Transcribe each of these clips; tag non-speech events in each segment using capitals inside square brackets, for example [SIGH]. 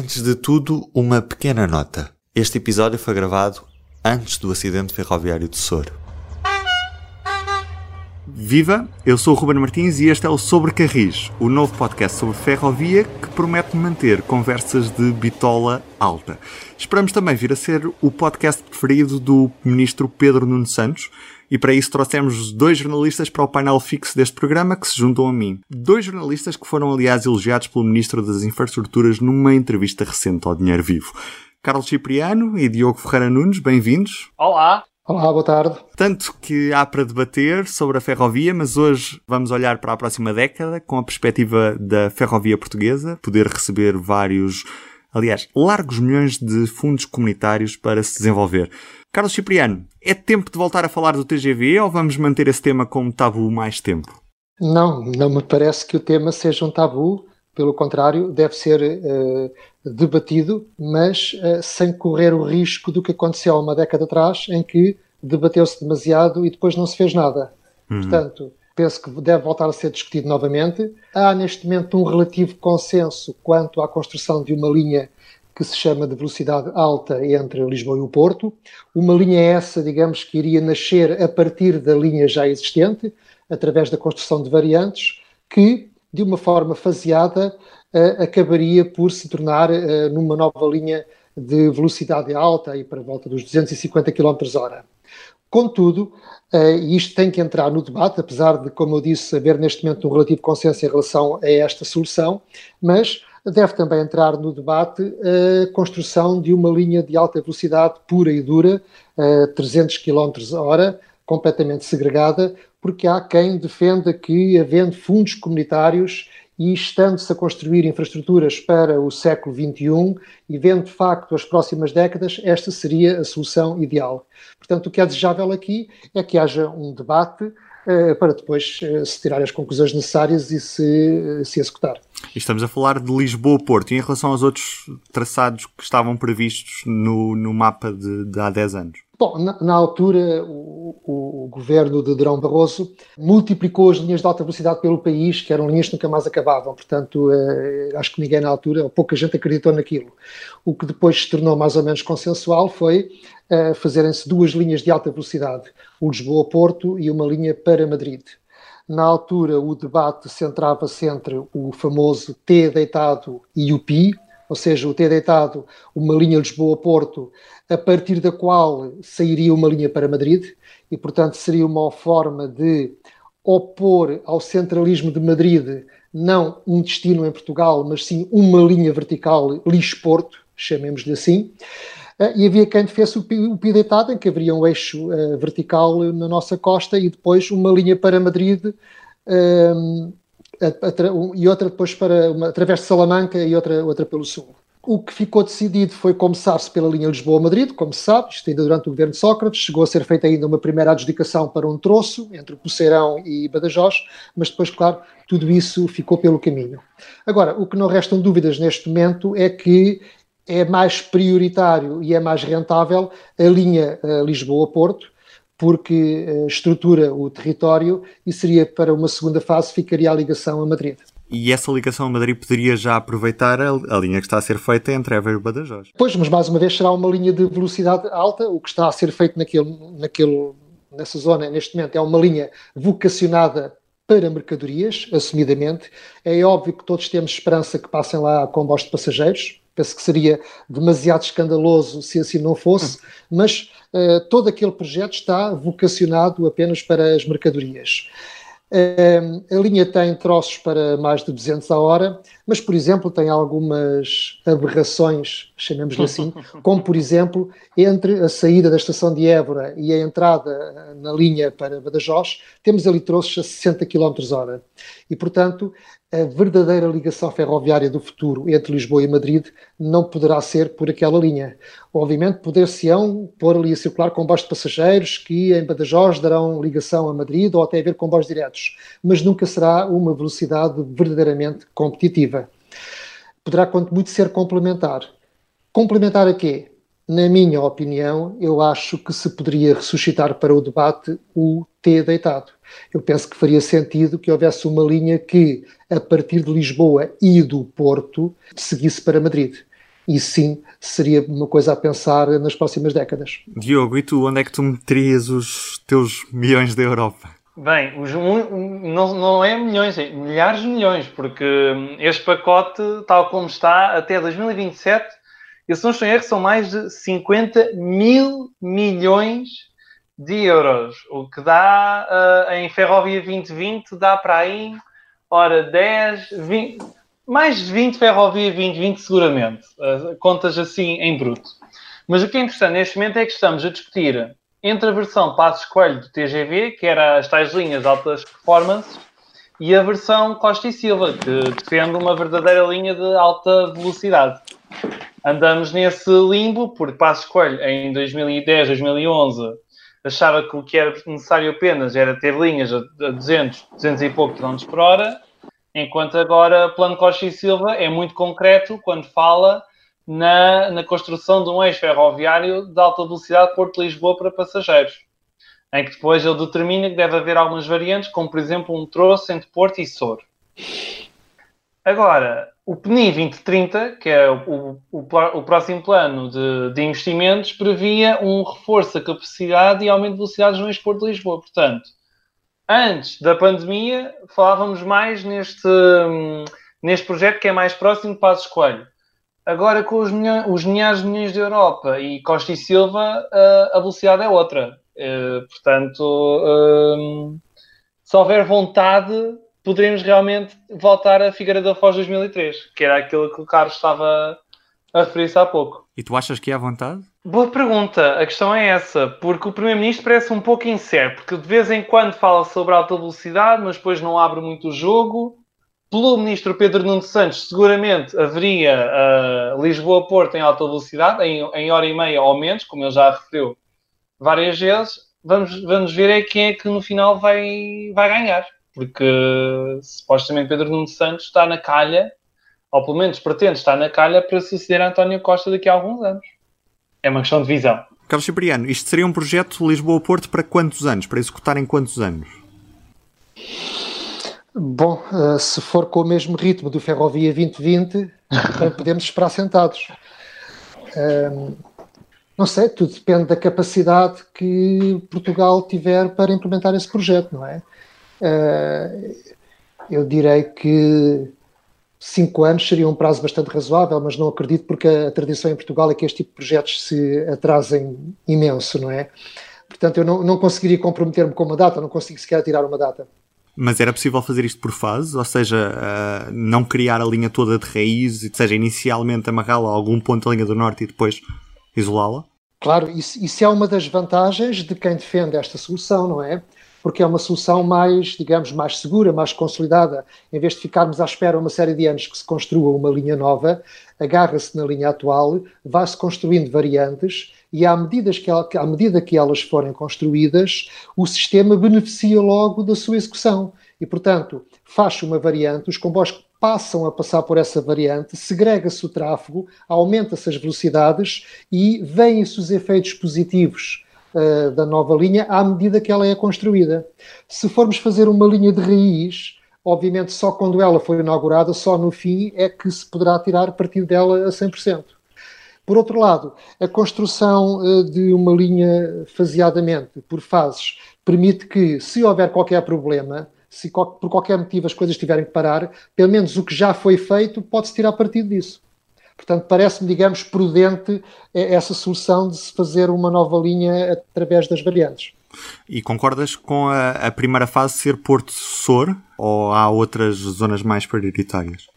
Antes de tudo, uma pequena nota. Este episódio foi gravado antes do acidente ferroviário de Soro. Viva! Eu sou o Ruben Martins e este é o Sobre Carris, o novo podcast sobre ferrovia que promete manter conversas de bitola alta. Esperamos também vir a ser o podcast preferido do ministro Pedro Nuno Santos e para isso trouxemos dois jornalistas para o painel fixo deste programa que se juntam a mim. Dois jornalistas que foram, aliás, elogiados pelo Ministro das Infraestruturas numa entrevista recente ao Dinheiro Vivo. Carlos Cipriano e Diogo Ferreira Nunes, bem-vindos. Olá! Olá, boa tarde. Tanto que há para debater sobre a ferrovia, mas hoje vamos olhar para a próxima década com a perspectiva da ferrovia portuguesa, poder receber vários, aliás, largos milhões de fundos comunitários para se desenvolver. Carlos Cipriano, é tempo de voltar a falar do TGV ou vamos manter esse tema como tabu mais tempo? Não, não me parece que o tema seja um tabu. Pelo contrário, deve ser uh, debatido, mas uh, sem correr o risco do que aconteceu há uma década atrás, em que debateu-se demasiado e depois não se fez nada. Uhum. Portanto, penso que deve voltar a ser discutido novamente. Há neste momento um relativo consenso quanto à construção de uma linha que se chama de velocidade alta entre Lisboa e o Porto. Uma linha essa, digamos, que iria nascer a partir da linha já existente, através da construção de variantes, que, de uma forma faseada, uh, acabaria por se tornar uh, numa nova linha de velocidade alta, aí para volta dos 250 km h Contudo, uh, isto tem que entrar no debate, apesar de, como eu disse, haver neste momento um relativo consenso em relação a esta solução, mas deve também entrar no debate a construção de uma linha de alta velocidade pura e dura, a 300 km hora, completamente segregada, porque há quem defenda que, havendo fundos comunitários e estando-se a construir infraestruturas para o século XXI e vendo de facto as próximas décadas, esta seria a solução ideal. Portanto, o que é desejável aqui é que haja um debate para depois eh, se tirar as conclusões necessárias e se, eh, se executar. Estamos a falar de Lisboa-Porto. E em relação aos outros traçados que estavam previstos no, no mapa de, de há 10 anos? Bom, na, na altura, o, o, o, governo de Durão Barroso multiplicou as linhas de alta velocidade pelo país, que eram linhas que nunca mais acabavam. Portanto, eh, acho que ninguém na altura, ou pouca gente acreditou naquilo. O que depois se tornou mais ou menos consensual foi eh, fazerem-se duas linhas de alta velocidade, o Lisboa-Porto e uma linha para Madrid. Na altura, o debate centrava-se entre o famoso T deitado e o PI, ou seja, o T deitado, uma linha Lisboa-Porto, a partir da qual sairia uma linha para Madrid, e portanto seria uma forma de opor ao centralismo de Madrid não um destino em Portugal, mas sim uma linha vertical Lisboa-Porto, chamemos-lhe assim. Ah, e havia quem defesse o pio deitado, em que haveria um eixo uh, vertical na nossa costa e depois uma linha para Madrid um, e outra depois para uma, através de Salamanca e outra, outra pelo sul. O que ficou decidido foi começar-se pela linha Lisboa-Madrid, como se sabe, isto ainda durante o governo de Sócrates, chegou a ser feita ainda uma primeira adjudicação para um troço entre Poceirão e Badajoz, mas depois, claro, tudo isso ficou pelo caminho. Agora, o que não restam dúvidas neste momento é que é mais prioritário e é mais rentável a linha eh, Lisboa-Porto, porque uh, estrutura o território e seria para uma segunda fase ficaria a ligação a Madrid. E essa ligação a Madrid poderia já aproveitar a, a linha que está a ser feita entre Évora e Badajoz? Pois, mas mais uma vez será uma linha de velocidade alta. O que está a ser feito naquele, naquele, nessa zona neste momento é uma linha vocacionada para mercadorias, assumidamente. É óbvio que todos temos esperança que passem lá comboios de passageiros. Penso que seria demasiado escandaloso se assim não fosse, mas uh, todo aquele projeto está vocacionado apenas para as mercadorias. Uh, a linha tem troços para mais de 200 a hora, mas, por exemplo, tem algumas aberrações, chamemos-lhe assim, [LAUGHS] como, por exemplo, entre a saída da estação de Évora e a entrada na linha para Badajoz, temos ali troços a 60 km hora. E, portanto, a verdadeira ligação ferroviária do futuro entre Lisboa e Madrid não poderá ser por aquela linha. Obviamente, poder-se-ão pôr ali a circular comboios de passageiros que em Badajoz darão ligação a Madrid ou até haver comboios diretos, mas nunca será uma velocidade verdadeiramente competitiva. Poderá, quanto muito, ser complementar. Complementar a quê? Na minha opinião, eu acho que se poderia ressuscitar para o debate o T deitado. Eu penso que faria sentido que houvesse uma linha que, a partir de Lisboa e do Porto, seguisse para Madrid. isso sim seria uma coisa a pensar nas próximas décadas. Diogo, e tu, onde é que tu meterias os teus milhões da Europa? Bem, os, não, não é milhões, é milhares de milhões, porque este pacote, tal como está, até 2027, e se não estou em erro, são mais de 50 mil milhões de euros, o que dá uh, em Ferrovia 2020, dá para aí, ora, 10, 20, mais de 20 Ferrovia 2020 seguramente, uh, contas assim em bruto. Mas o que é interessante neste momento é que estamos a discutir entre a versão Passos Coelho do TGV, que era as tais linhas altas performances, e a versão Costa e Silva, que defende uma verdadeira linha de alta velocidade. Andamos nesse limbo, porque Passos Coelho, em 2010, 2011, achava que o que era necessário apenas era ter linhas a 200, 200 e pouco km por hora, enquanto agora o Plano Costa e Silva é muito concreto quando fala na, na construção de um eixo ferroviário de alta velocidade Porto-Lisboa para passageiros, em que depois ele determina que deve haver algumas variantes, como por exemplo um troço entre Porto e Sor. Agora, o PNI 2030, que é o, o, o próximo plano de, de, investimentos, previa um reforço da capacidade e aumento de velocidades no Exporto de Lisboa. Portanto, antes da pandemia, falávamos mais neste, neste projeto que é mais próximo de Passos Coelho. Agora, com os, os milhares de milhões de Europa e Costa e Silva, a, a velocidade é outra. Uh, portanto, uh, se houver vontade, poderemos realmente voltar a Figueira da Foz 2003, que era aquilo que o Carlos estava a referir-se há pouco. E tu achas que é à vontade? Boa pergunta. A questão é essa, porque o Primeiro-Ministro parece um pouco incerto, porque de vez em quando fala sobre alta velocidade, mas depois não abre muito o jogo. Pelo Ministro Pedro Nuno Santos, seguramente haveria uh, Lisboa-Porto em alta velocidade, em, em hora e meia ou menos, como ele já referiu várias vezes. Vamos, vamos ver é quem é que no final vai, vai ganhar porque supostamente Pedro Nuno Santos está na calha, ou pelo menos pretende estar na calha para suceder a António Costa daqui a alguns anos. É uma questão de visão. Carlos Cipriano, isto seria um projeto Lisboa-Porto para quantos anos? Para executar em quantos anos? Bom, eh, se for com o mesmo ritmo do Ferrovia 2020, podemos esperar sentados. Ehm, não sei, tudo depende da capacidade que Portugal tiver para implementar esse projeto, não é? Eh, eu direi que cinco anos seria um prazo bastante razoável, mas não acredito porque a tradição em Portugal é que este tipo de projetos se atrasem imenso, não é? Portanto, eu não, não conseguiria comprometer-me com uma data, não consigo sequer tirar uma data. Mas era possível fazer isto por fases? Ou seja, uh, não criar a linha toda de raiz, ou seja, inicialmente amarrá-la a algum ponto da linha do norte e depois isolá-la? Claro, isso, isso é uma das vantagens de quem defende esta solução, não é? Porque é uma solução mais, digamos, mais segura, mais consolidada. Em vez de ficarmos à espera uma série de anos que se construa uma linha nova, agarra-se na linha atual, vai-se construindo variantes e à medida, que à medida que elas forem construídas, o sistema beneficia logo da sua execução. E, portanto, faz uma variante, os comboios passam a passar por essa variante, segrega-se o tráfego, aumenta-se as velocidades e vêm-se os efeitos positivos uh, da nova linha à medida que ela é construída. Se formos fazer uma linha de raiz, obviamente só quando ela for inaugurada, só no fim, é que se poderá tirar partido dela a 100%. Por outro lado, a construção uh, de uma linha faseadamente, por fases, permite que, se houver qualquer problema, se por qualquer motivo as coisas tiverem que parar, pelo menos o que já foi feito pode-se tirar partido disso. Portanto, parece-me, digamos, prudente essa solução de se fazer uma nova linha através das variantes. E concordas com a, a primeira fase ser Porto Sor ou há outras zonas mais prioritárias?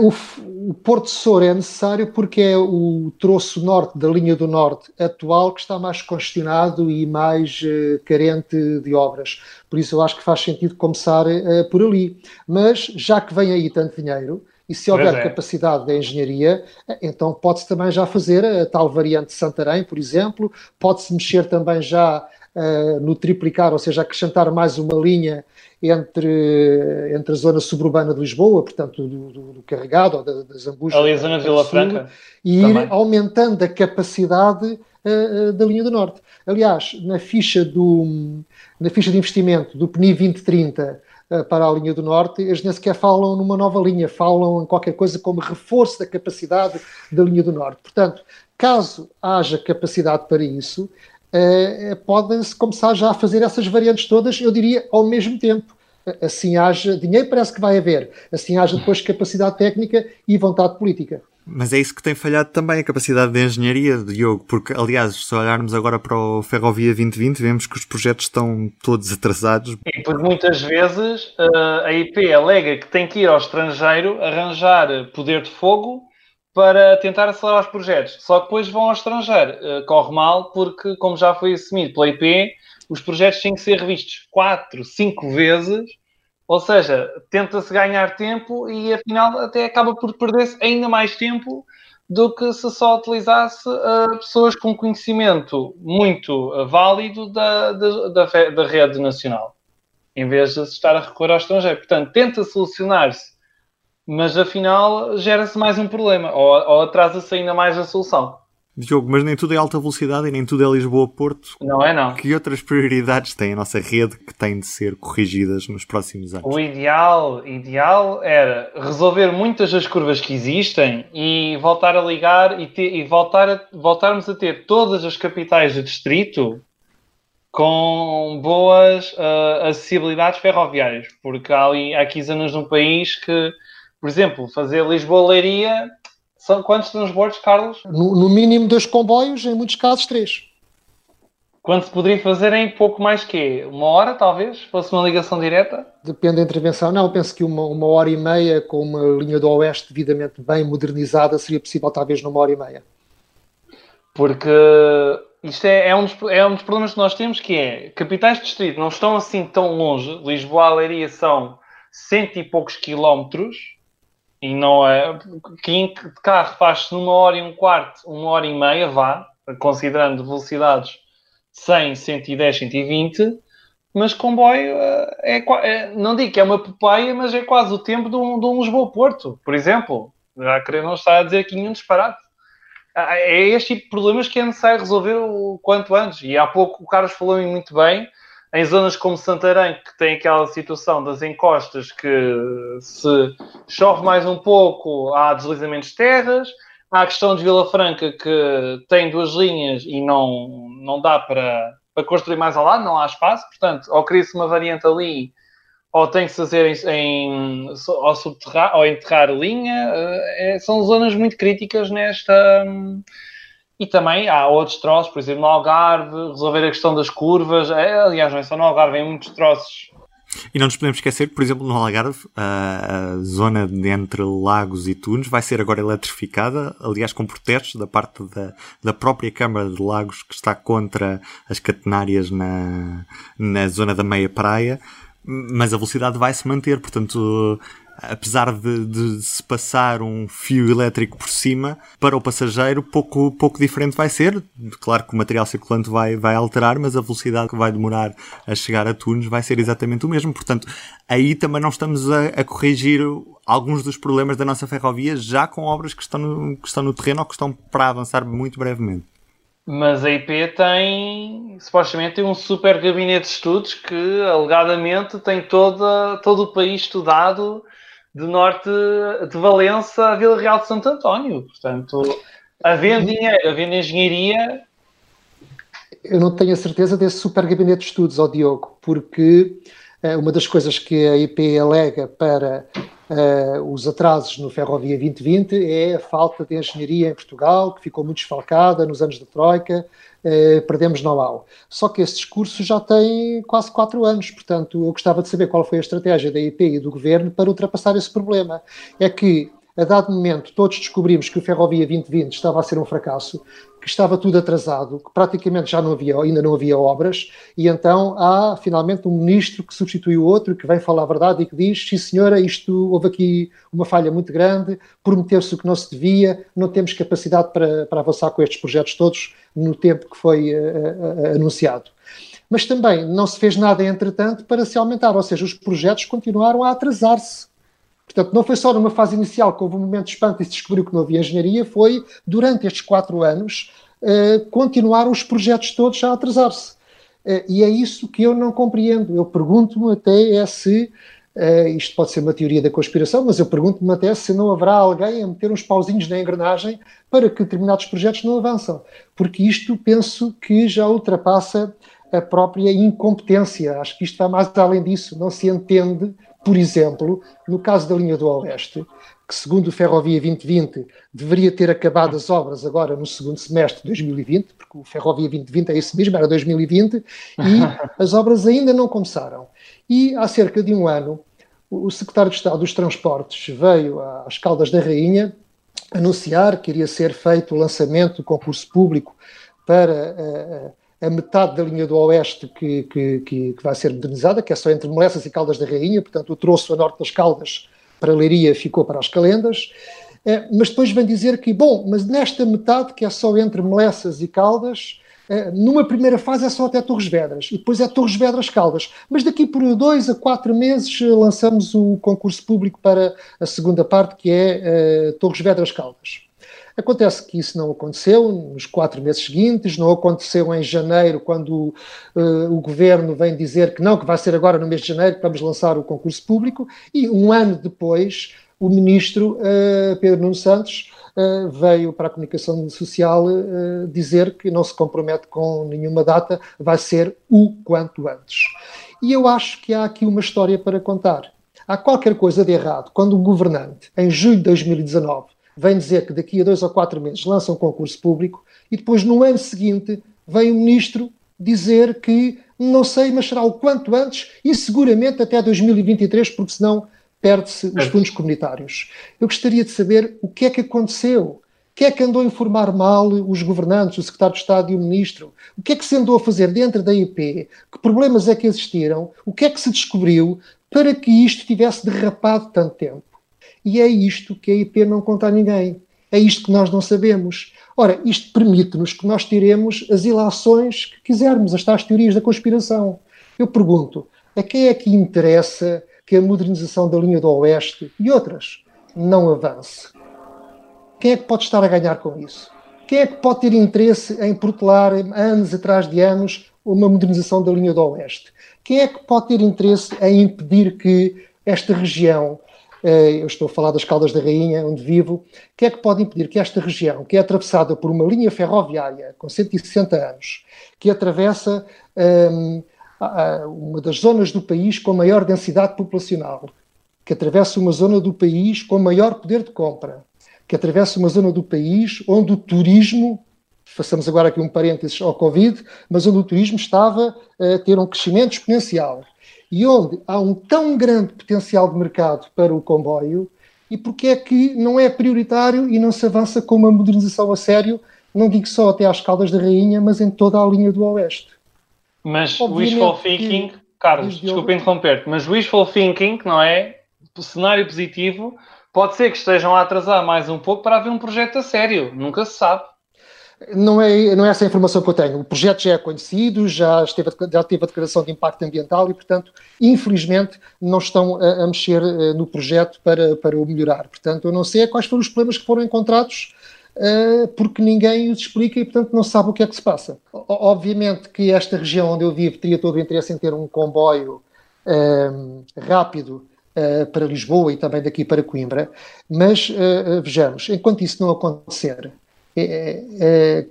O, o Porto Sor é necessário porque é o troço norte da linha do norte atual que está mais congestionado e mais uh, carente de obras. Por isso eu acho que faz sentido começar uh, por ali. Mas já que vem aí tanto dinheiro, e se houver é. capacidade de engenharia, então pode-se também já fazer a tal variante de Santarém, por exemplo, pode-se mexer também já uh, no triplicar, ou seja, acrescentar mais uma linha entre, entre a zona suburbana de Lisboa, portanto, do, do, do carregado, ou da, das Zambujas. Ali a zona de Vila Franca. E ir aumentando a capacidade uh, da linha do Norte. Aliás, na ficha, do, na ficha de investimento do PNI 2030, para a linha do Norte, eles nem sequer falam numa nova linha, falam em qualquer coisa como reforço da capacidade da linha do Norte. Portanto, caso haja capacidade para isso, uh, pode-se começar já a fazer essas variantes todas, eu diria, ao mesmo tempo. Assim haja dinheiro, parece que vai haver. Assim haja depois capacidade técnica e vontade política. Mas é isso que tem falhado também, a capacidade de engenharia, Diogo, porque, aliás, se olharmos agora para o Ferrovia 2020, vemos que os projetos estão todos atrasados. E por muitas vezes eh, a IP alega que tem que ir ao estrangeiro arranjar poder de fogo para tentar acelerar os projetos. Só que depois vão ao estrangeiro. Eh, corre mal porque, como já foi assumido pela IP, os projetos têm que ser revistos quatro, cinco vezes ou seja, tenta-se ganhar tempo e afinal até acaba por perder-se ainda mais tempo do que se só utilizasse uh, pessoas com conhecimento muito uh, válido da, da, da, da, rede nacional, em vez de se estar a recorrer ao estrangeiro. Portanto, tenta solucionar-se, mas afinal gera-se mais um problema ou, ou atrasa-se ainda mais a solução. Diogo, mas nem tudo é alta velocidade e nem tudo é Lisboa-Porto. Não é, não. Que outras prioridades tem a nossa rede que têm de ser corrigidas nos próximos anos? O ideal, ideal era resolver muitas das curvas que existem e voltar a ligar e, ter, e voltar a, voltarmos a ter todas as capitais de distrito com boas uh, acessibilidades ferroviárias, porque há, ali, há aqui zonas no país que, por exemplo, fazer Lisboa-Leiria são quantos transbordos, Carlos? No, no, mínimo dois comboios, em muitos casos três. Quando se poderia fazer em pouco mais que uma hora, talvez? Fosse uma ligação direta? Depende da intervenção. Não, penso que uma, uma hora e meia com uma linha do Oeste devidamente bem modernizada seria possível talvez numa hora e meia. Porque isto é, é, um dos, é um dos problemas que nós temos, que é capitais de distrito não estão assim tão longe. Lisboa e Leiria são cento e poucos quilómetros e não é. Quem de carro faz-se numa hora e um quarto, uma hora e meia, vá, considerando velocidades 100, 110, 120, mas comboio é, é, não digo que é uma pepeia, mas é quase o tempo de um, de um Lisboa-Porto, por exemplo. Já querer não estar a dizer aqui nenhum disparate. Ah, é este tipo de problemas que é necessário resolver o quanto antes. E há pouco o Carlos falou muito bem em zonas como Santarém, que tem aquela situação das encostas que se chove mais um pouco, há deslizamentos de terras. Há a questão de Vila Franca, que tem duas linhas e não, não dá para, para construir mais ao lado, não há espaço. Portanto, ou cria-se uma variante ali, ou tem que se fazer em, em ou subterrar, ou enterrar linha. É, são zonas muito críticas nesta e também há outros troços, por exemplo, no Algarve, resolver a questão das curvas. É, aliás, não é só no Algarve, em muitos troços. E não nos podemos esquecer que, por exemplo, no Algarve, a, zona entre Lagos e Tunes vai ser agora eletrificada, aliás, com protestos da parte da, da própria Câmara de Lagos, que está contra as catenárias na, na zona da meia praia, mas a velocidade vai se manter, portanto apesar de, de, se passar um fio elétrico por cima, para o passageiro pouco, pouco diferente vai ser. Claro que o material circulante vai, vai alterar, mas a velocidade que vai demorar a chegar a Tunes vai ser exatamente o mesmo. Portanto, aí também não estamos a, a corrigir alguns dos problemas da nossa ferrovia já com obras que estão, no, que estão no terreno ou que estão para avançar muito brevemente. Mas a IP tem, supostamente, tem um super gabinete de estudos que, alegadamente, tem toda, todo o país estudado de norte de Valença a Vila Real de Santo António. Portanto, havendo dinheiro, havendo engenharia. Eu não tenho a certeza desse super gabinete de estudos, ó Diogo, porque uma das coisas que a IP alega para uh, os atrasos no Ferrovia 2020 é a falta de engenharia em Portugal, que ficou muito desfalcada nos anos da Troika, eh, perdemos know-how. Só que esse discurso já tem quase quatro anos, portanto, eu gostava de saber qual foi a estratégia da IP e do governo para ultrapassar esse problema. É que a dado momento, todos descobrimos que o Ferrovia 2020 estava a ser um fracasso, que estava tudo atrasado, que praticamente já não havia, ainda não havia obras, e então há finalmente um ministro que substitui o outro, que vem falar a verdade e que diz: sim, senhora, isto houve aqui uma falha muito grande, prometeu-se o que não se devia, não temos capacidade para, para avançar com estes projetos todos no tempo que foi uh, uh, anunciado. Mas também não se fez nada, entretanto, para se aumentar, ou seja, os projetos continuaram a atrasar-se. Portanto, não foi só numa fase inicial que houve um momento de espanto e se descobriu que não havia engenharia, foi durante estes quatro anos uh, continuaram os projetos todos a atrasar-se. Uh, e é isso que eu não compreendo. Eu pergunto-me até é se Uh, isto pode ser uma teoria da conspiração, mas eu pergunto-me até se não haverá alguém a meter uns pauzinhos na engrenagem para que determinados projetos não avançam. Porque isto penso que já ultrapassa a própria incompetência. Acho que isto vai mais além disso. Não se entende, por exemplo, no caso da linha do Oeste, que segundo o Ferrovia 2020 deveria ter acabado as obras agora no segundo semestre de 2020, porque o Ferrovia 2020 é isso mesmo, era 2020, e [LAUGHS] as obras ainda não começaram. E há cerca de um ano, o secretário de Estado dos Transportes veio às Caldas da Rainha anunciar que iria ser feito o lançamento do concurso público para a, metade da linha do Oeste que, que, que, que, vai ser modernizada, que é só entre Molessas e Caldas da Rainha, portanto o troço a norte das Caldas para Leiria ficou para as Calendas, é, mas depois vem dizer que, bom, mas nesta metade, que é só entre Melessas e Caldas, é, numa primeira fase é só até Torres Vedras, e depois é Torres Vedras Caldas. Mas daqui por dois a quatro meses eh, lançamos o concurso público para a segunda parte, que é é Torres Vedras Caldas. Acontece que isso não aconteceu nos quatro meses seguintes, não aconteceu em janeiro, quando uh, o governo vem dizer que não, que vai ser agora no mês de janeiro que vamos lançar o concurso público, e um ano depois o ministro uh, Pedro Nuno Santos uh, veio para a comunicação social dizer que não se compromete com nenhuma data, vai ser o quanto antes. E eu acho que há aqui uma história para contar. Há qualquer coisa de errado quando um governante, em julho de 2019, vem dizer que daqui a dois ou quatro meses lança um concurso público e depois, no ano seguinte, vem o ministro dizer que não sei, mas será o quanto antes e seguramente até 2023, porque senão perde-se os fundos comunitários. Eu gostaria de saber o que é que aconteceu. O que é que andou a informar mal os governantes, o secretário de Estado e o ministro? O que é que se andou a fazer dentro da IP? Que problemas é que existiram? O que é que se descobriu para que isto tivesse derrapado tanto tempo? E é isto que a IP não conta a ninguém. É isto que nós não sabemos. Ora, isto permite-nos que nós tiremos as ilações que quisermos, as tais teorias da conspiração. Eu pergunto, a quem é que interessa que a modernização da linha do Oeste e outras não avance? Quem é que pode estar a ganhar com isso? Quem é que pode ter interesse em protelar anos atrás de anos uma modernização da linha do Oeste? Quem é que pode ter interesse em impedir que esta região eu estou a falar das Caldas da Rainha, onde vivo, que é que pode impedir que esta região, que é atravessada por uma linha ferroviária com 160 anos, que atravessa um, ehm, uma das zonas do país com maior densidade populacional, que atravessa uma zona do país com maior poder de compra, que atravessa uma zona do país onde o turismo, façamos agora aqui um parênteses ao Covid, mas onde o turismo estava a ter um crescimento exponencial e onde há um tão grande potencial de mercado para o comboio, e porque é que não é prioritário e não se avança com uma modernização a sério, não digo só até às Caldas da Rainha, mas em toda a linha do Oeste. Mas Obviamente wishful thinking, que, Carlos, desculpa interromper-te, mas wishful thinking, não é? O cenário positivo, pode ser que estejam a atrasar mais um pouco para haver um projeto a sério, nunca se sabe não é, não é essa a informação que eu tenho. O projeto já é conhecido, já, esteve, já teve a declaração de impacto ambiental e, portanto, infelizmente, não estão a, a mexer uh, no projeto para, para o melhorar. Portanto, eu não sei quais foram os problemas que foram encontrados, uh, porque ninguém os explica e, portanto, não sabe o que é que se passa. Obviamente que esta região onde eu vivo teria todo o interesse em ter um comboio uh, rápido para Lisboa e também daqui para Coimbra, mas vejamos, enquanto isso não acontecer, é, é, é,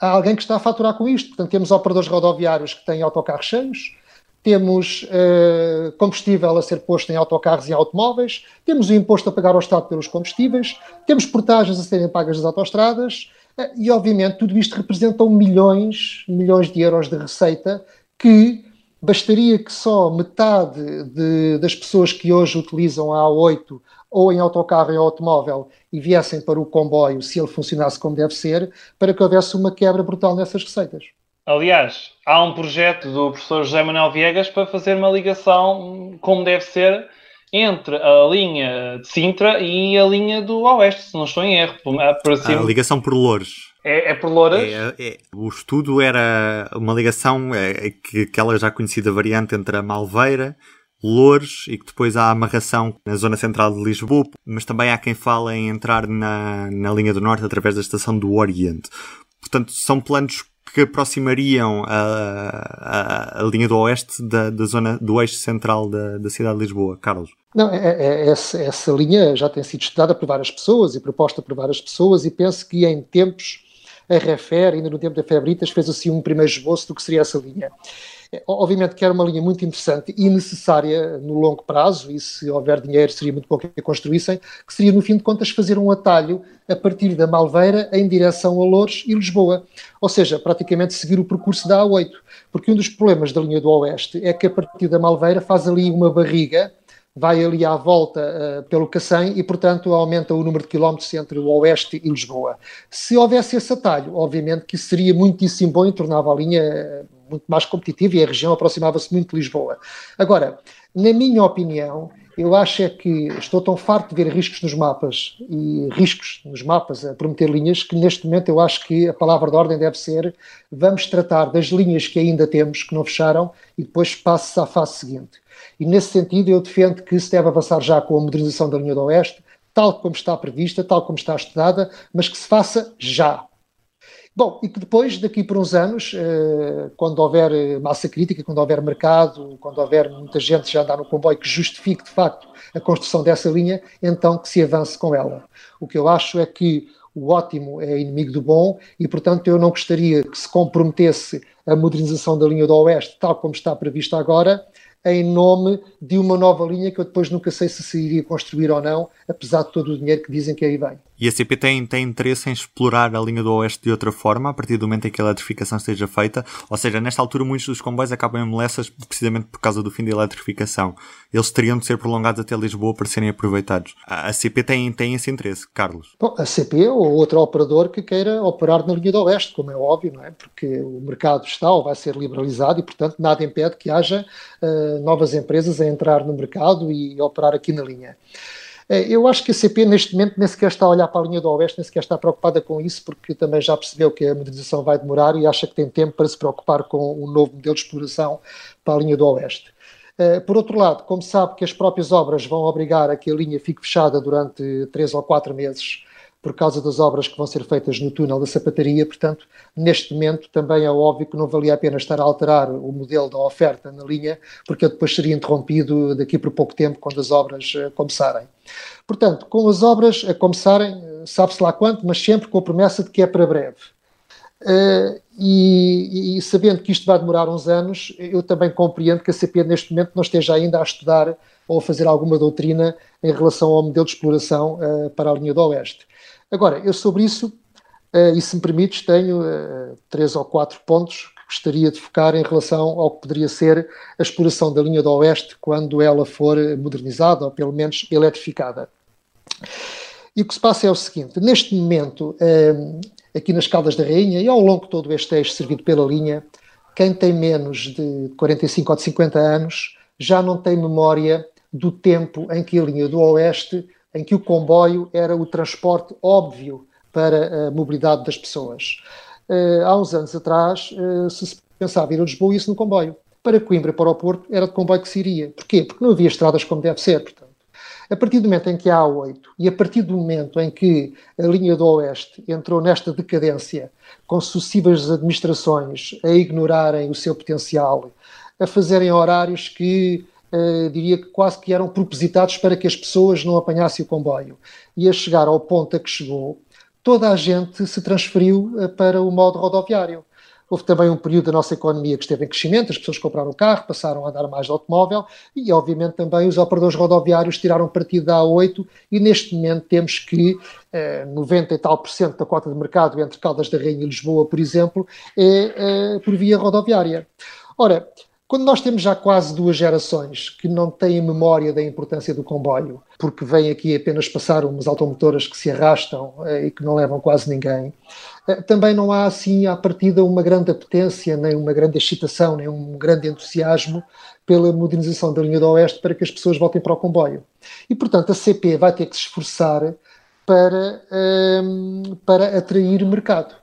há alguém que está a faturar com isto. Portanto, temos operadores rodoviários que têm autocarros cheios, temos uh, combustível a ser posto em autocarros e automóveis, temos o imposto a pagar ao Estado pelos combustíveis, temos portagens a serem pagas das autoestradas uh, e, obviamente, tudo isto representa milhões, milhões de euros de receita que bastaria que só metade de, das pessoas que hoje utilizam a A8 ou em autocarro e automóvel e viessem para o comboio, se ele funcionasse como deve ser, para que houvesse uma quebra brutal nessas receitas. Aliás, há um projeto do professor José Manuel Viegas para fazer uma ligação como deve ser entre a linha de Sintra e a linha do Oeste, se não estou em erro. Por assim... A ligação por Loures. É, é por Louras? É, é, o estudo era uma ligação, é, que aquela já conhecida variante entre a Malveira Loures e que depois há amarração na zona central de Lisboa, mas também há quem fala em entrar na, na linha do Norte através da estação do Oriente. Portanto, são planos que aproximariam a, a, a linha do oeste da, da, zona do eixo central da, da cidade de Lisboa. Carlos. Não, é, é, é, essa, essa linha já tem sido estudada por várias pessoas e proposta por várias pessoas e penso que em tempos a Refer, ainda no tempo da Febritas, fez assim um primeiro esboço do que seria essa linha. Obviamente que era uma linha muito interessante e necessária no longo prazo, e se houver dinheiro seria muito bom que a construíssem, que seria, no fim de contas, fazer um atalho a partir da Malveira em direção a Louros e Lisboa. Ou seja, praticamente seguir o percurso da A8. Porque um dos problemas da linha do Oeste é que a partir da Malveira faz ali uma barriga vai ali à volta uh, pelo Cacém e, portanto, aumenta o número de quilómetros entre o Oeste e Lisboa. Se houvesse esse atalho, obviamente que seria muitíssimo bom e tornava a linha eh, muito mais competitiva e a região aproximava-se muito de Lisboa. Agora, na minha opinião, eu acho é que estou tão farto de ver riscos nos mapas e riscos nos mapas a prometer linhas que neste momento eu acho que a palavra de ordem deve ser vamos tratar das linhas que ainda temos, que não fecharam, e depois passe à fase seguinte. E nesse sentido eu defendo que se deve avançar já com a modernização da linha do Oeste, tal como está prevista, tal como está estudada, mas que se faça já. Bom, e que depois, daqui por uns anos, eh, quando houver massa crítica, quando houver mercado, quando houver muita gente já andar no comboio que justifique de facto a construção dessa linha, então que se avance com ela. O que eu acho é que o ótimo é inimigo do bom e, portanto, eu não gostaria que se comprometesse a modernização da linha do Oeste, tal como está prevista agora, em nome de uma nova linha que eu depois nunca sei se se iria construir ou não, apesar de todo o dinheiro que dizem que aí vem. E a CP tem, tem interesse em explorar a linha do Oeste de outra forma, a partir do momento em que a eletrificação esteja feita? Ou seja, nesta altura muitos dos comboios acabam em molessas precisamente por causa do fim da eletrificação. Eles teriam de ser prolongados até Lisboa para serem aproveitados. A, CP tem, tem esse interesse, Carlos? Bom, a CP ou outro operador que queira operar na linha do Oeste, como é óbvio, não é? Porque o mercado está ou vai ser liberalizado e, portanto, nada impede que haja uh, novas empresas a entrar no mercado e operar aqui na linha. Eh, eu acho que a CP neste momento nem sequer está a olhar para a linha do Oeste, nem sequer está preocupada com isso, porque também já percebeu que a modernização vai demorar e acha que tem tempo para se preocupar com o novo modelo de exploração para a linha do Oeste. Eh, por outro lado, como sabe que as próprias obras vão obrigar a que a linha fique fechada durante três ou quatro meses por causa das obras que vão ser feitas no túnel da sapataria, portanto, neste momento também é óbvio que não valia a pena estar a alterar o modelo da oferta na linha, porque depois seria interrompido daqui por pouco tempo quando as obras uh, começarem. Portanto, com as obras a começarem, uh, sabe-se lá quanto, mas sempre com a promessa de que é para breve. Uh, e, e, sabendo que isto vai demorar uns anos, eu também compreendo que a CP neste momento não esteja ainda a estudar ou a fazer alguma doutrina em relação ao modelo de exploração uh, para a linha do Oeste. Agora, eu sobre isso, uh, e se me permites, tenho uh, três ou quatro pontos que gostaria de focar em relação ao que poderia ser a exploração da linha do Oeste quando ela for modernizada ou pelo menos eletrificada. E o que se passa é o seguinte: neste momento, uh, aqui nas Caldas da Rainha e ao longo de todo este eixo servido pela linha, quem tem menos de 45 ou de 50 anos já não tem memória do tempo em que a linha do Oeste em que o comboio era o transporte óbvio para a mobilidade das pessoas. Uh, há uns anos atrás, uh, se pensava ir a Lisboa, ia-se no comboio. Para Coimbra, para o Porto, era de comboio que se iria. Porquê? Porque não havia estradas como deve ser, portanto. A partir do momento em que há a 8 e a partir do momento em que a linha do Oeste entrou nesta decadência, com sucessivas administrações a ignorarem o seu potencial, a fazerem horários que uh, diria que quase que eram propositados para que as pessoas não apanhassem o comboio. E a chegar ao ponto a que chegou, toda a gente se transferiu uh, para o modo rodoviário. Houve também um período da nossa economia que esteve em crescimento, as pessoas compraram carro, passaram a andar mais de automóvel e, obviamente, também os operadores rodoviários tiraram partido da A8 e, neste momento, temos que eh, 90 e tal por cento da cota de mercado entre Caldas da Rainha e Lisboa, por exemplo, é eh, por via rodoviária. Ora, quando nós temos já quase duas gerações que não têm memória da importância do comboio, porque vêm aqui apenas passar umas automotoras que se arrastam eh, e que não levam quase ninguém, eh, também não há assim à partida uma grande apetência, nem uma grande excitação, nem um grande entusiasmo pela modernização da linha do Oeste para que as pessoas voltem para o comboio. E, portanto, a CP vai ter que se esforçar para, um, ehm, para atrair mercado.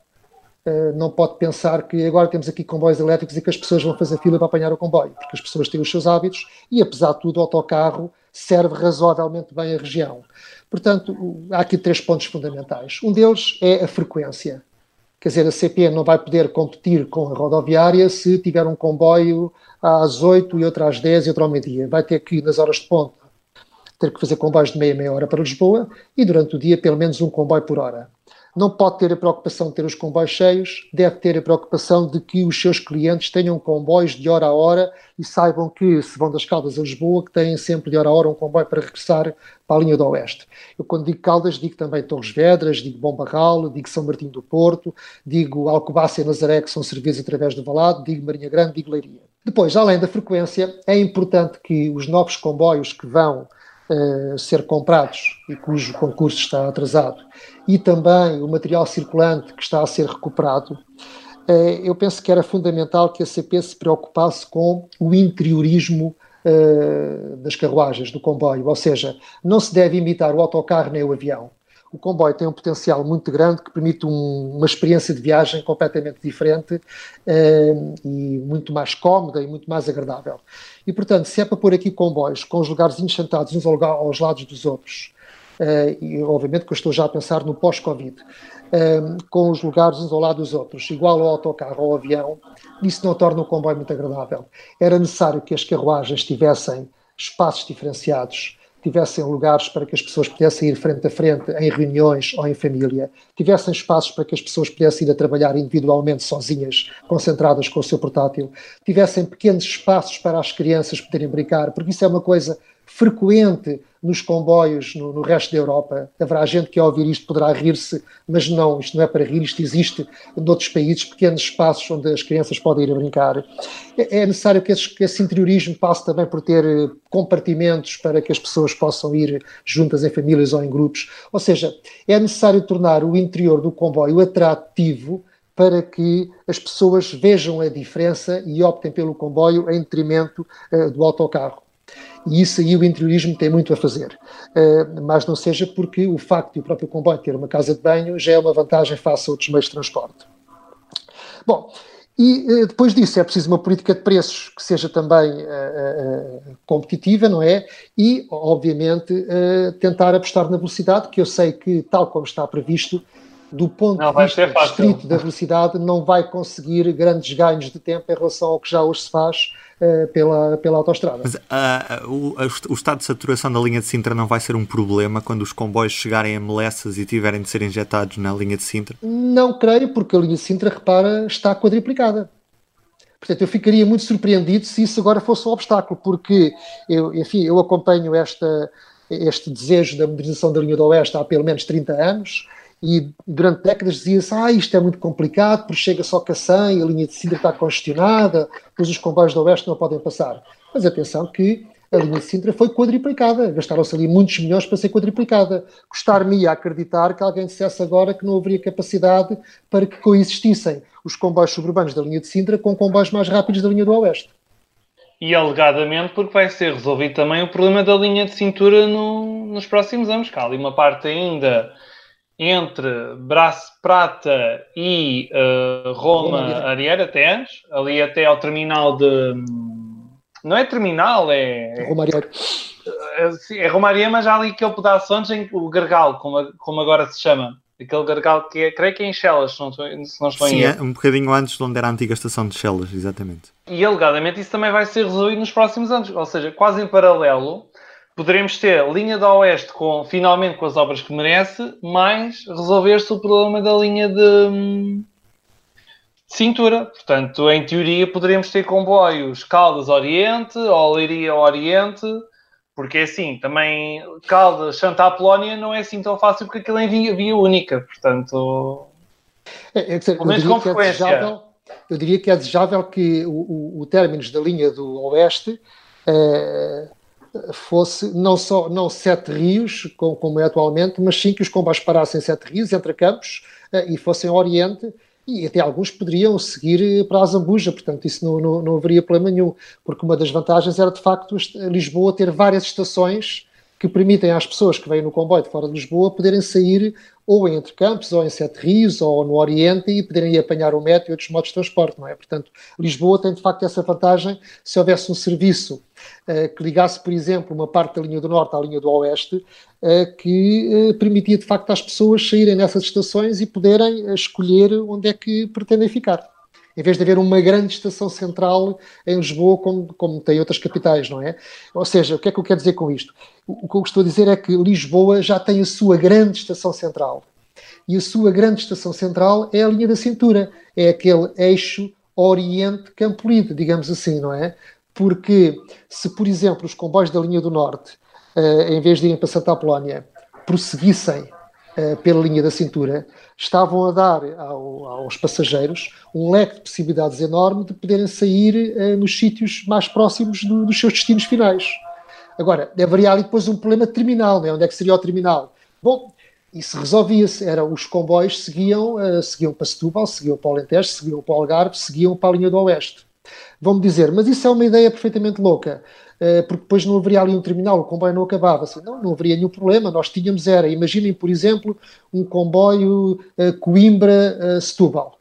Eh, não pode pensar que agora temos aqui comboios elétricos e que as pessoas vão fazer fila para apanhar o comboio, porque as pessoas têm os seus hábitos e, apesar de tudo, o autocarro serve razoavelmente bem a região. Portanto, há aqui três pontos fundamentais. Um deles é a frequência. Quer dizer, a CP não vai poder competir com a rodoviária se tiver um comboio às 8 e outro às 10 e outro ao meio-dia. Vai ter que, nas horas de ponta, ter que fazer comboios de meia meia hora para Lisboa e durante o dia pelo menos um comboio por hora não pode ter a preocupação de ter os comboios cheios, deve ter a preocupação de que os seus clientes tenham comboios de hora a hora e saibam que, se vão das Caldas a Lisboa, que têm sempre de hora a hora um comboio para regressar para a linha do Oeste. Eu, quando digo Caldas, digo também Torres Vedras, digo Bom Barral, digo São Martinho do Porto, digo Alcobaça e Nazaré, que são servidos através do Valado, digo Marinha Grande, digo Leiria. Depois, além da frequência, é importante que os novos comboios que vão uh, ser comprados e cujo concurso está atrasado. E também o material circulante que está a ser recuperado, eh, eu penso que era fundamental que a CP se preocupasse com o interiorismo eh, das carruagens, do comboio, ou seja, não se deve imitar o autocarro nem o avião. O comboio tem um potencial muito grande que permite um, uma experiência de viagem completamente diferente eh, e muito mais cómoda e muito mais agradável. E, portanto, se é para pôr aqui comboios com os lugares enxantados uns aos lados dos outros, uh, e obviamente que eu estou já a pensar no pós-Covid, uh, com os lugares uns ao lado dos outros, igual ao autocarro ou ao avião, isso não torna o comboio muito agradável. Era necessário que as carruagens tivessem espaços diferenciados, tivessem lugares para que as pessoas pudessem ir frente a frente em reuniões ou em família, tivessem espaços para que as pessoas pudessem ir a trabalhar individualmente, sozinhas, concentradas com o seu portátil, tivessem pequenos espaços para as crianças poderem brincar, porque isso é uma coisa frequente nos comboios no, no, resto da Europa. Haverá gente que ao ouvir isto poderá rir-se, mas não, isto não é para rir, isto existe noutros países, pequenos espaços onde as crianças podem ir a brincar. É, é necessário que esse, que esse, interiorismo passe também por ter eh, compartimentos para que as pessoas possam ir juntas em famílias ou em grupos. Ou seja, é necessário tornar o interior do comboio atrativo para que as pessoas vejam a diferença e optem pelo comboio em detrimento uh, do autocarro. E isso aí o interiorismo tem muito a fazer. Uh, mas não seja porque o facto de o próprio comboio ter uma casa de banho já é uma vantagem face a outros meios de transporte. Bom, e uh, depois disso é preciso uma política de preços que seja também uh, competitiva, não é? E, obviamente, tentar apostar na velocidade, que eu sei que, tal como está previsto, do ponto não, de vista estrito da velocidade, não vai conseguir grandes ganhos de tempo em relação ao que já hoje se faz uh, pela, pela autostrada. Mas uh, o, o, estado de saturação da linha de Sintra não vai ser um problema quando os comboios chegarem a Melessas e tiverem de ser injetados na linha de Sintra? Não creio, porque a linha de Sintra, repara, está quadriplicada. Portanto, eu ficaria muito surpreendido se isso agora fosse um obstáculo, porque eu, enfim, eu acompanho esta, este desejo da modernização da linha do Oeste há pelo menos 30 anos e durante décadas dizia-se ah, isto é muito complicado, porque chega só Cacém, a linha de Sintra está congestionada, depois os comboios do Oeste não podem passar. Mas atenção que a linha de Sintra foi quadriplicada, gastaram-se ali muitos milhões para ser quadriplicada. Gostar-me a acreditar que alguém dissesse agora que não haveria capacidade para que coexistissem os comboios suburbanos da linha de Sintra com comboios mais rápidos da linha do Oeste. E alegadamente porque vai ser resolvido também o problema da linha de cintura no, nos próximos anos, que há ali uma parte ainda entre Braço Prata e uh, Roma Ariera até, ali até ao terminal de. Não é terminal, é. Roma Ariera. É, é Roma Ariera, mas há ali aquele pedaço antes em o Gargal, como, como agora se chama. Aquele gargalo que é, creio que é em Chelas, se não, se não estou Sim, é um bocadinho antes de onde era a antiga estação de Chelas, exatamente. E alegadamente isso também vai ser resolvido nos próximos anos, ou seja, quase em paralelo, poderemos ter linha da Oeste com, finalmente com as obras que merece, mais resolver-se o problema da linha de, de, cintura. Portanto, em teoria, poderíamos ter comboios Caldas Oriente ou Leiria Oriente, porque é assim, também Caldas Santa Apolónia não é assim tão fácil porque aquilo é via, via única. Portanto, é, é dizer, pelo menos com frequência. É eu diria que é desejável que o, o, o términos da linha do Oeste. Eh, fosse não só não sete rios, como, como é atualmente, mas sim que os comboios parassem sete rios, entre campos, uh, e fossem ao Oriente, e até alguns poderiam seguir para a Zambuja, portanto isso não, não, não haveria problema nenhum, porque uma das vantagens era de facto Lisboa ter várias estações que permitem às pessoas que vêm no comboio de fora de Lisboa poderem sair ou em Entre Campos, ou em Sete Rios, ou no Oriente e poderem ir apanhar o metro e outros modos de transporte, não é? Portanto, Lisboa tem de facto essa vantagem se houvesse um serviço uh, que ligasse, por exemplo, uma parte da linha do Norte à linha do Oeste, uh, que uh, permitia de facto às pessoas saírem nessas estações e poderem escolher onde é que pretendem ficar em vez de haver uma grande estação central em Lisboa, como, como tem outras capitais, não é? Ou seja, o que é que eu quero dizer com isto? O, o que eu estou a dizer é que Lisboa já tem a sua grande estação central. E a sua grande estação central é a linha da cintura, é aquele eixo Oriente-Campolide, digamos assim, não é? Porque se, por exemplo, os comboios da linha do Norte, uh, em vez de irem para Santa Apolónia, prosseguissem pela linha da cintura, estavam a dar ao, aos passageiros um leque de possibilidades enorme de poderem sair uh, nos sítios mais próximos do, dos seus destinos finais. Agora, haveria ali depois um problema terminal, né? onde é que seria o terminal? Bom, isso resolvia-se, era os comboios seguiam, uh, seguiam para Setúbal, seguiam para o Alentejo, seguiam para o Algarve, seguiam para a linha do Oeste. Vão-me dizer, mas isso é uma ideia perfeitamente louca. Eh, porque depois não haveria ali um terminal, o comboio não acabava. Assim, não, não haveria nenhum problema, nós tínhamos era, imaginem, por exemplo, um comboio uh, Coimbra-Setúbal.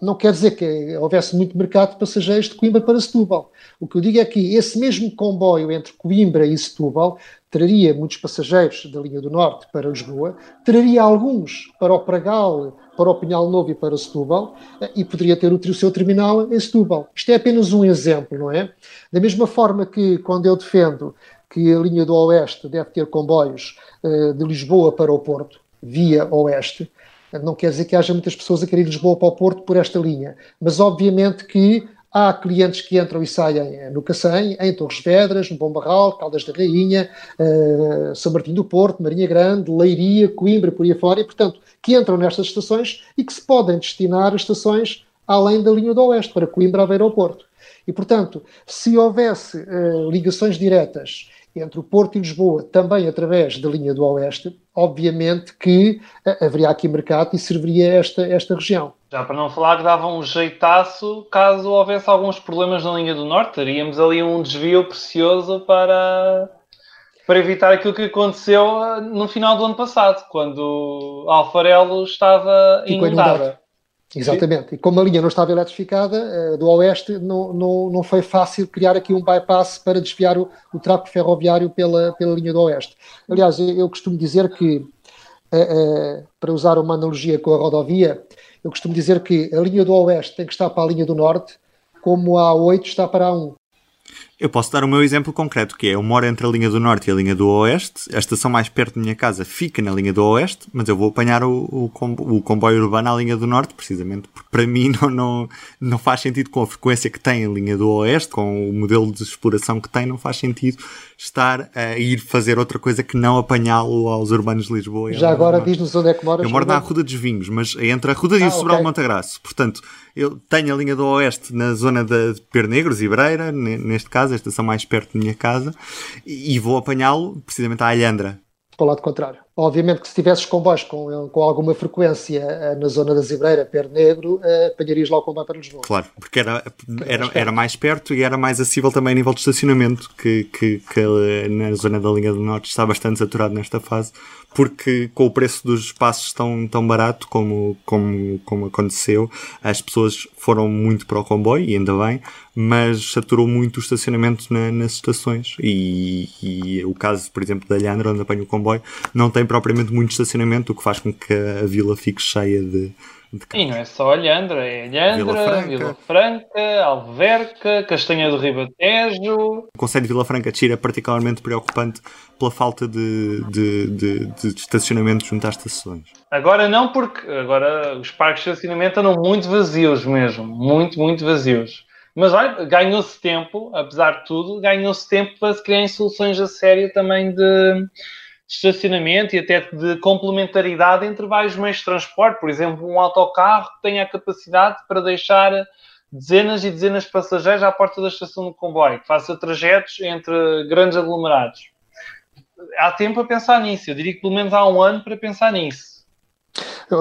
Não quer dizer que houvesse muito mercado de passageiros de Coimbra para Setúbal. O que eu digo é que esse mesmo comboio entre Coimbra e Setúbal traria muitos passageiros da linha do Norte para Lisboa, traria alguns para o Pragal, para o Pinhal Novo e para Setúbal, eh, e poderia ter o seu terminal em Setúbal. Isto é apenas um exemplo, não é? Da mesma forma que, quando eu defendo que a linha do Oeste deve ter comboios uh, de Lisboa para o Porto, via Oeste, não quer dizer que haja muitas pessoas a querer Lisboa para o Porto por esta linha, mas obviamente que Há clientes que entram e saem no Cacém, em Torres Vedras, no Bom Barral, Caldas da Rainha, uh, São Martim do Porto, Marinha Grande, Leiria, Coimbra, por aí fora, e, portanto, que entram nestas estações e que se podem destinar a estações além da linha do Oeste, para Coimbra, Aveiro ou Porto. E, portanto, se houvesse uh, ligações diretas entre o Porto e Lisboa, também através da linha do Oeste, obviamente que uh, haveria aqui mercado e serviria esta, esta região. Já para não falar que dava um jeitaço caso houvesse alguns problemas na linha do Norte, teríamos ali um desvio precioso para, para evitar aquilo que aconteceu eh, no final do ano passado, quando Alfarelo estava inundada. Exatamente. E como a linha não estava eletrificada, uh, do Oeste, não, não, não foi fácil criar aqui um bypass para desviar o, o tráfego ferroviário pela, pela linha do Oeste. Aliás, eu, eu costumo dizer que, uh, uh, para usar uma analogia com a rodovia, eu costumo dizer que a linha do Oeste tem que estar para a linha do Norte, como a A8 está para a A1. Eu posso dar o meu exemplo concreto, que é eu moro entre a linha do Norte e a linha do Oeste. A estação mais perto da minha casa fica na linha do Oeste, mas eu vou apanhar o, o, o comboio urbano à linha do Norte, precisamente porque para mim [LAUGHS] não, não, não faz sentido com a frequência que tem a linha do Oeste, com o modelo de exploração que tem, não faz sentido estar a ir fazer outra coisa que não apanhá-lo aos urbanos de Lisboa. Já agora diz-nos onde é que moras. Eu moro na Ruda dos Vinhos, mas entre a Ruda ah, e o Sobral okay. Montagraço. Portanto, eu tenho a linha do Oeste na zona de Pernegros e Breira, neste caso, a estação mais perto da minha casa, e vou apanhá-lo precisamente à Alhandra. Para o lado contrário. Obviamente que se tivesses comboios com, com alguma frequência eh, na zona da Zibreira, Pé Negro, uh, apanharias lá o comboio para Lisboa. Claro, porque era, era, era mais perto e era mais acessível também a nível de estacionamento, que, que, que na zona da linha do Norte está bastante saturado nesta fase, porque com o preço dos espaços tão, tão barato como, como, como aconteceu, as pessoas foram muito para o comboio, e ainda bem, mas saturou muito o estacionamento na, nas estações. E, e, o caso, por exemplo, da Alhandra, onde apanho o comboio, não tem propriamente muito estacionamento, o que faz com que a vila fique cheia de, e não é só Alhandra, é Alhandra, Vila Franca, Vila Franca Alverca, Castanha do Ribatejo. O Conselho de Vila Franca de Xira é particularmente preocupante pela falta de, de, de, de, estacionamento junto às estações. Agora não, porque agora os parques de estacionamento andam muito vazios mesmo, muito, muito vazios. Mas olha, ganhou-se tempo, apesar de tudo, ganhou-se tempo para se criarem soluções a sério também de estacionamento e até de complementaridade entre vários meios de transporte. Por exemplo, um autocarro que tenha a capacidade para deixar dezenas e dezenas de passageiros à porta da estação do comboio, que faça trajetos entre grandes aglomerados. Há tempo a pensar nisso. Eu diria que pelo menos há um ano para pensar nisso.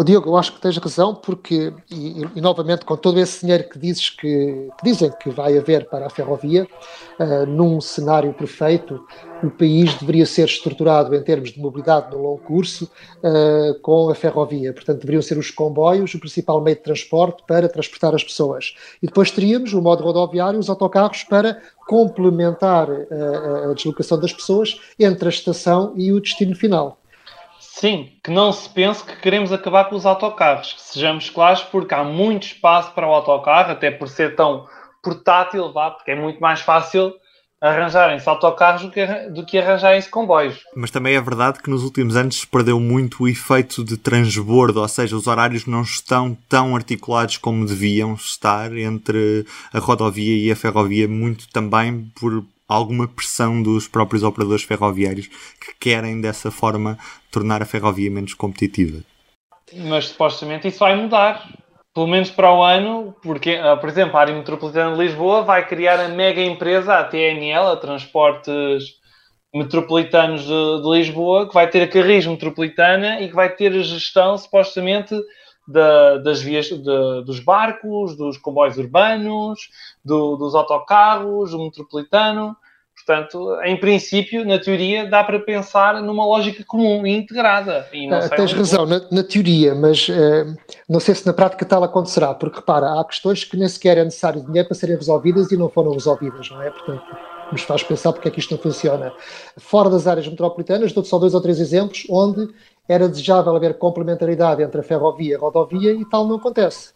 Diogo, eu acho que tens razão, porque, e, e, novamente, com todo esse dinheiro que dizes que, que dizem que vai haver para a ferrovia, uh, num cenário perfeito, o país deveria ser estruturado em termos de mobilidade no longo curso uh, com a ferrovia. Portanto, deveriam ser os comboios o principal meio de transporte para transportar as pessoas. E depois teríamos o modo rodoviário, os autocarros, para complementar uh, a deslocação das pessoas entre a estação e o destino final. Sim, que não se pense que queremos acabar com os autocarros, que sejamos claros, porque há muito espaço para o autocarro, até por ser tão portátil, vá, porque é muito mais fácil arranjarem-se autocarros do que, do que arranjarem-se comboios. Mas também é verdade que nos últimos anos se perdeu muito o efeito de transbordo, ou seja, os horários não estão tão articulados como deviam estar entre a rodovia e a ferrovia, muito também por alguma pressão dos próprios operadores ferroviários que querem dessa forma tornar a ferrovia menos competitiva. Mas supostamente isso vai mudar, pelo menos para o ano, porque, ah, por exemplo, a área metropolitana de Lisboa vai criar a mega empresa, a TNL, a Transportes Metropolitanos de, de Lisboa, que vai ter a Carris Metropolitana e que vai ter a gestão, supostamente, da, das vias de, dos barcos, dos comboios urbanos, do, dos autocarros, do metropolitano. Portanto, em princípio, na teoria, dá para pensar numa lógica comum e integrada. E ah, tens razão, na, na, teoria, mas uh, não sei se na prática tal acontecerá, porque repara, há questões que nem sequer é necessário dinheiro para serem resolvidas e não foram resolvidas, não é? Portanto, nos faz pensar porque é que isto não funciona. Fora das áreas metropolitanas, dou-te só dois ou três exemplos onde era desejável haver complementaridade entre a ferrovia e a rodovia e tal não acontece.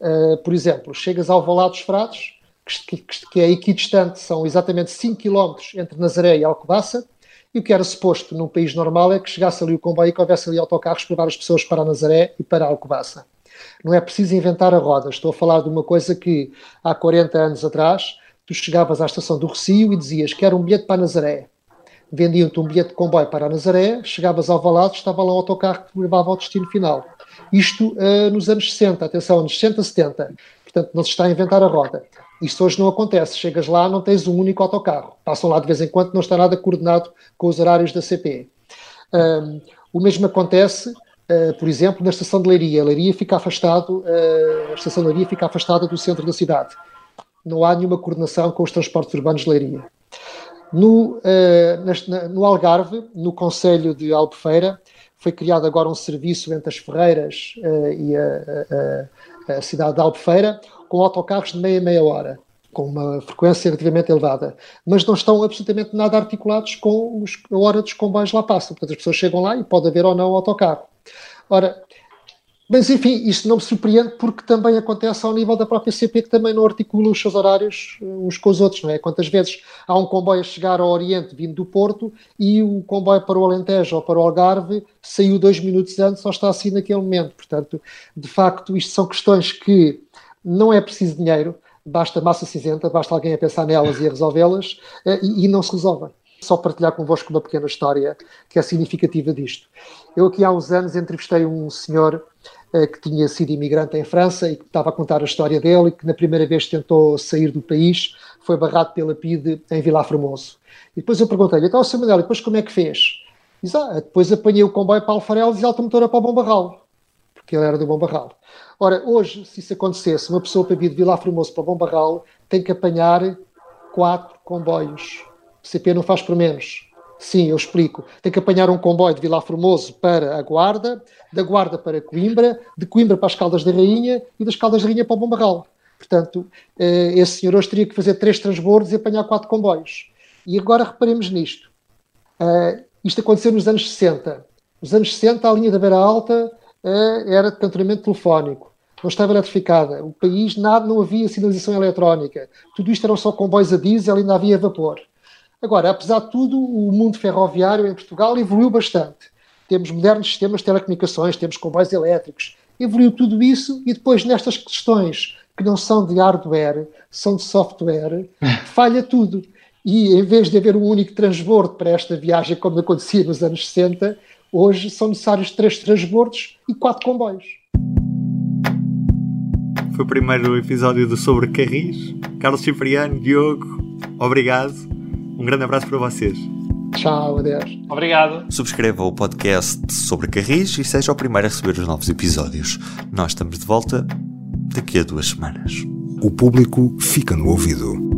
Uh, por exemplo, chegas ao Valado dos Fratos, que, que, que é equidistante, são exatamente 5 km entre Nazaré e Alcobaça, e o que era suposto num país normal é que chegasse ali o comboio e que houvesse ali autocarros para levar as pessoas para Nazaré e para Alcobaça. Não é preciso inventar a roda, estou a falar de uma coisa que há 40 anos atrás tu chegavas à estação do Recio e dizias que era um bilhete para Nazaré vendiam-te um bilhete de comboio para Nazaré, chegavas ao Valado, estava lá um autocarro que te levava ao destino final. Isto uh, nos anos 60, atenção, anos 60, 70. Portanto, não se está a inventar a roda. Isto hoje não acontece. Chegas lá, não tens um único autocarro. Passam lá de vez em quando, não está nada coordenado com os horários da CP. O mesmo acontece, uh, por exemplo, na estação de Leiria. A Leiria fica afastado, uh, a estação de Leiria fica afastada do centro da cidade. Não há nenhuma coordenação com os transportes urbanos de Leiria. No, uh, no Algarve, no Conselho de Albufeira, foi criado agora um serviço entre as Ferreiras uh, e a, a, a, cidade de Albufeira, com autocarros de meia meia hora, com uma frequência relativamente elevada, mas não estão absolutamente nada articulados com os, a hora dos comboios lá passam. Portanto, as pessoas chegam lá e pode haver ou não autocarro. Ora, mas, enfim, isto não me surpreende porque também acontece ao nível da própria CP, que também não articula os seus horários eh, uns com os outros, não é? Quantas vezes há um comboio a chegar ao Oriente vindo do Porto e o comboio para o Alentejo ou para o Algarve saiu dois minutos antes ou está assim naquele momento. Portanto, de facto, isto são questões que não é preciso dinheiro, basta massa cinzenta, basta alguém a pensar nelas e a resolvê-las eh, e, e não se resolvem só partilhar convosco uma pequena história que é significativa disto. Eu aqui há uns anos entrevistei um senhor que tinha sido imigrante em França e que estava a contar a história dele e que na primeira vez tentou sair do país, foi barrado pela PIDE em Vila Formoso. E depois eu perguntei-lhe, então, Sr. Manuel, depois como é que fez? Diz, ah, depois apanhei o comboio para Alfarelos e alta motora para o Bom Barral, porque ele era do Bom Barral. Ora, hoje, se isso acontecesse, uma pessoa para vir de Vila Formoso para o Bom Barral tem que apanhar quatro comboios. O CP não faz por menos. Sim, eu explico. Tem que apanhar um comboio de Vila Formoso para a Guarda, da Guarda para Coimbra, de Coimbra para as Caldas da Rainha e das Caldas da Rainha para o Bombarral. Portanto, eh, esse senhor hoje teria que fazer três transbordos e apanhar quatro comboios. E agora reparemos nisto. Eh, isto aconteceu nos anos 60. Nos anos 60, a linha da Beira Alta eh, era de cantonamento telefónico. Não estava eletrificada. O país, nada, não havia sinalização eletrónica. Tudo isto eram só comboios a diesel e ainda havia vapor. Agora, apesar de tudo, o mundo ferroviário em Portugal evoluiu bastante. Temos modernos sistemas de telecomunicações, temos comboios elétricos. Evoluiu tudo isso e depois nestas questões que não são de hardware, são de software, [LAUGHS] falha tudo. E em vez de haver um único transbordo para esta viagem, como acontecia nos anos 60, hoje são necessários três transbordos e quatro comboios. Foi o primeiro episódio do Sobre Carris. Carlos Cipriano, Diogo, obrigado. Um grande abraço para vocês. Tchau, adeus. Obrigado. Subscreva o podcast sobre Carris e seja o primeiro a receber os novos episódios. Nós estamos de volta daqui a duas semanas. O público fica no ouvido.